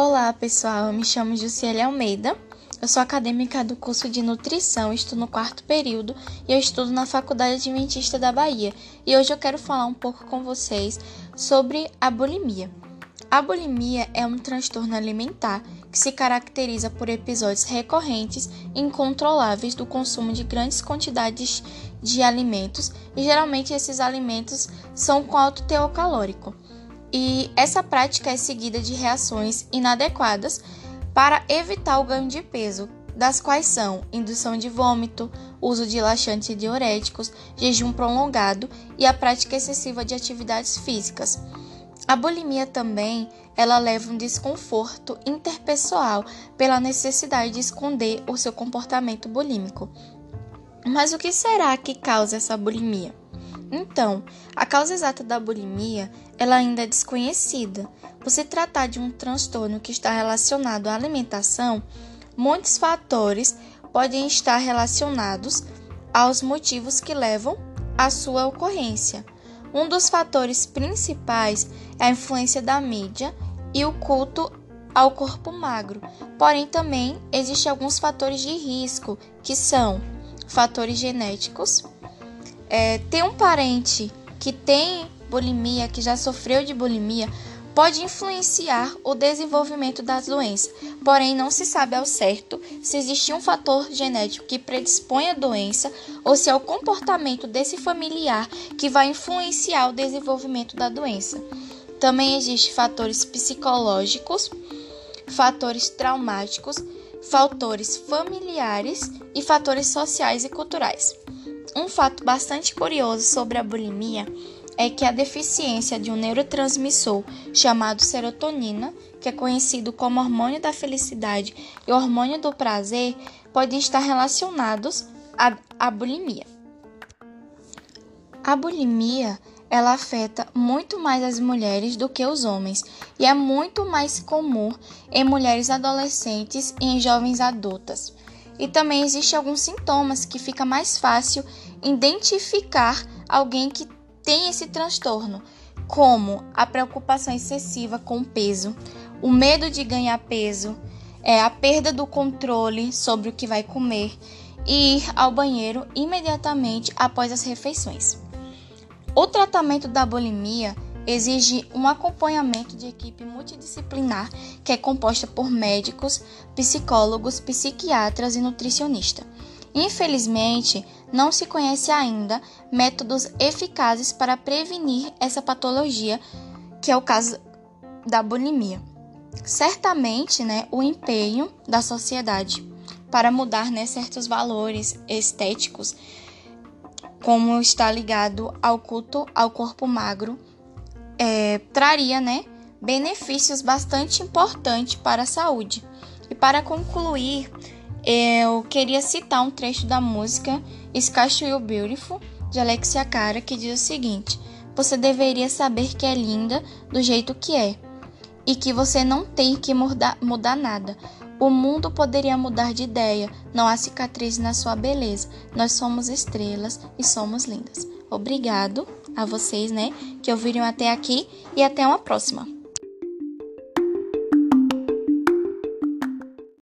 Olá, pessoal. Eu me chamo Jussiele Almeida. Eu sou acadêmica do curso de nutrição, estou no quarto período e eu estudo na Faculdade Adventista da Bahia. E hoje eu quero falar um pouco com vocês sobre a bulimia. A bulimia é um transtorno alimentar que se caracteriza por episódios recorrentes e incontroláveis do consumo de grandes quantidades de alimentos, e geralmente esses alimentos são com alto teor calórico e essa prática é seguida de reações inadequadas para evitar o ganho de peso, das quais são indução de vômito, uso de laxantes e diuréticos, jejum prolongado e a prática excessiva de atividades físicas. A bulimia também ela leva um desconforto interpessoal pela necessidade de esconder o seu comportamento bulímico. Mas o que será que causa essa bulimia? Então, a causa exata da bulimia ela ainda é desconhecida. Por se tratar de um transtorno que está relacionado à alimentação, muitos fatores podem estar relacionados aos motivos que levam à sua ocorrência. Um dos fatores principais é a influência da mídia e o culto ao corpo magro. Porém, também existem alguns fatores de risco, que são fatores genéticos, é, ter um parente que tem bulimia, que já sofreu de bulimia, pode influenciar o desenvolvimento das doenças. Porém, não se sabe ao certo se existe um fator genético que predispõe a doença ou se é o comportamento desse familiar que vai influenciar o desenvolvimento da doença. Também existem fatores psicológicos, fatores traumáticos, fatores familiares e fatores sociais e culturais. Um fato bastante curioso sobre a bulimia é que a deficiência de um neurotransmissor chamado serotonina, que é conhecido como hormônio da felicidade e hormônio do prazer, podem estar relacionados à, à bulimia. A bulimia ela afeta muito mais as mulheres do que os homens e é muito mais comum em mulheres adolescentes e em jovens adultas. E também existem alguns sintomas que fica mais fácil identificar alguém que tem esse transtorno, como a preocupação excessiva com o peso, o medo de ganhar peso, é a perda do controle sobre o que vai comer e ir ao banheiro imediatamente após as refeições. O tratamento da bulimia exige um acompanhamento de equipe multidisciplinar que é composta por médicos, psicólogos, psiquiatras e nutricionistas. Infelizmente, não se conhece ainda métodos eficazes para prevenir essa patologia, que é o caso da bulimia. Certamente, né, o empenho da sociedade para mudar né, certos valores estéticos, como está ligado ao culto ao corpo magro, é, traria né, benefícios bastante importantes para a saúde. E para concluir, eu queria citar um trecho da música Sky You Beautiful, de Alexia Cara, que diz o seguinte: Você deveria saber que é linda do jeito que é, e que você não tem que mudar, mudar nada. O mundo poderia mudar de ideia, não há cicatriz na sua beleza. Nós somos estrelas e somos lindas. Obrigado a vocês, né, que ouviram até aqui e até uma próxima.